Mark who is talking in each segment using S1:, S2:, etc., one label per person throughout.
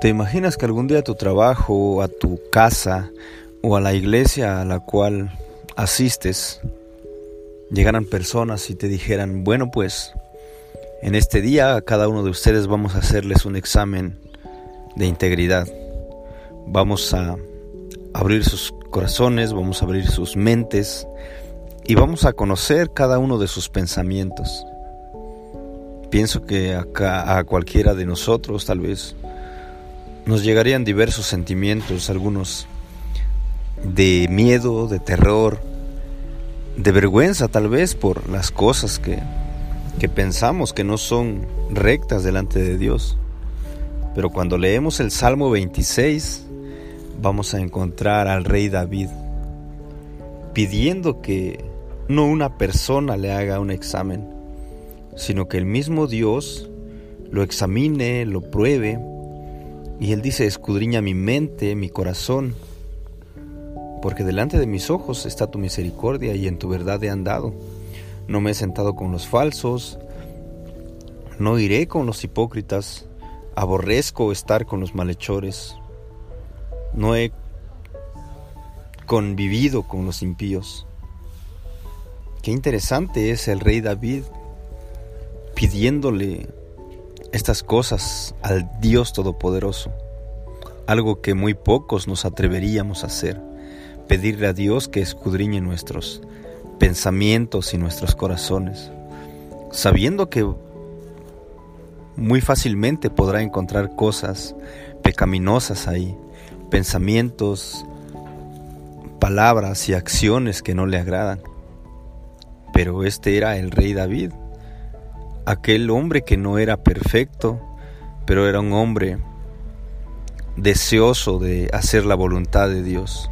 S1: ¿Te imaginas que algún día a tu trabajo, a tu casa o a la iglesia a la cual asistes llegaran personas y te dijeran, bueno pues, en este día a cada uno de ustedes vamos a hacerles un examen de integridad. Vamos a abrir sus corazones, vamos a abrir sus mentes y vamos a conocer cada uno de sus pensamientos. Pienso que acá, a cualquiera de nosotros tal vez nos llegarían diversos sentimientos, algunos de miedo, de terror, de vergüenza tal vez por las cosas que, que pensamos que no son rectas delante de Dios. Pero cuando leemos el Salmo 26, vamos a encontrar al rey David pidiendo que no una persona le haga un examen, sino que el mismo Dios lo examine, lo pruebe y él dice, escudriña mi mente, mi corazón, porque delante de mis ojos está tu misericordia y en tu verdad he andado. No me he sentado con los falsos, no iré con los hipócritas, aborrezco estar con los malhechores, no he convivido con los impíos. Qué interesante es el rey David pidiéndole estas cosas al Dios Todopoderoso, algo que muy pocos nos atreveríamos a hacer, pedirle a Dios que escudriñe nuestros pensamientos y nuestros corazones, sabiendo que muy fácilmente podrá encontrar cosas pecaminosas ahí, pensamientos, palabras y acciones que no le agradan. Pero este era el rey David, aquel hombre que no era perfecto, pero era un hombre deseoso de hacer la voluntad de Dios,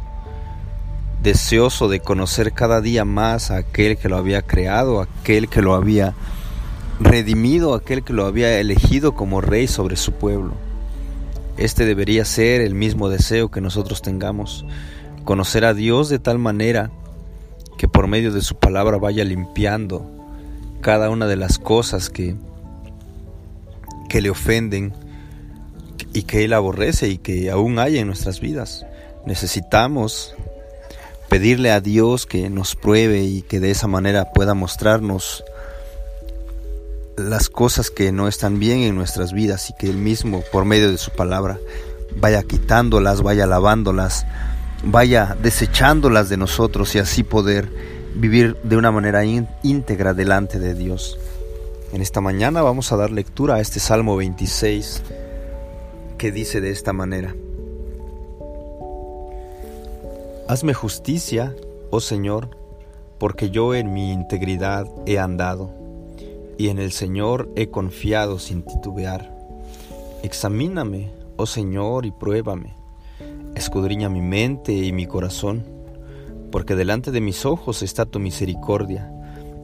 S1: deseoso de conocer cada día más a aquel que lo había creado, aquel que lo había redimido, aquel que lo había elegido como rey sobre su pueblo. Este debería ser el mismo deseo que nosotros tengamos, conocer a Dios de tal manera que por medio de su palabra vaya limpiando cada una de las cosas que, que le ofenden y que Él aborrece y que aún hay en nuestras vidas. Necesitamos pedirle a Dios que nos pruebe y que de esa manera pueda mostrarnos las cosas que no están bien en nuestras vidas y que Él mismo, por medio de su palabra, vaya quitándolas, vaya lavándolas, vaya desechándolas de nosotros y así poder vivir de una manera íntegra delante de Dios. En esta mañana vamos a dar lectura a este Salmo 26 que dice de esta manera. Hazme justicia, oh Señor, porque yo en mi integridad he andado, y en el Señor he confiado sin titubear. Examíname, oh Señor, y pruébame. Escudriña mi mente y mi corazón porque delante de mis ojos está tu misericordia,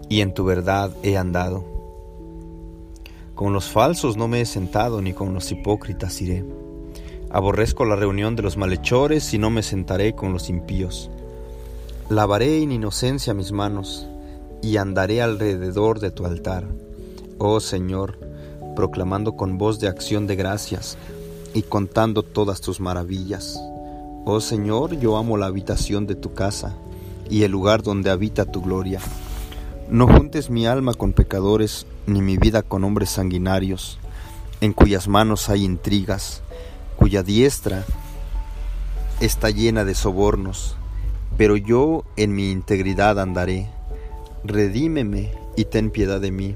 S1: y en tu verdad he andado. Con los falsos no me he sentado, ni con los hipócritas iré. Aborrezco la reunión de los malhechores, y no me sentaré con los impíos. Lavaré en inocencia mis manos, y andaré alrededor de tu altar, oh Señor, proclamando con voz de acción de gracias, y contando todas tus maravillas. Oh Señor, yo amo la habitación de tu casa y el lugar donde habita tu gloria. No juntes mi alma con pecadores, ni mi vida con hombres sanguinarios, en cuyas manos hay intrigas, cuya diestra está llena de sobornos, pero yo en mi integridad andaré. Redímeme y ten piedad de mí.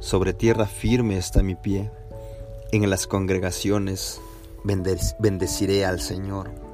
S1: Sobre tierra firme está mi pie. En las congregaciones bendeciré al Señor.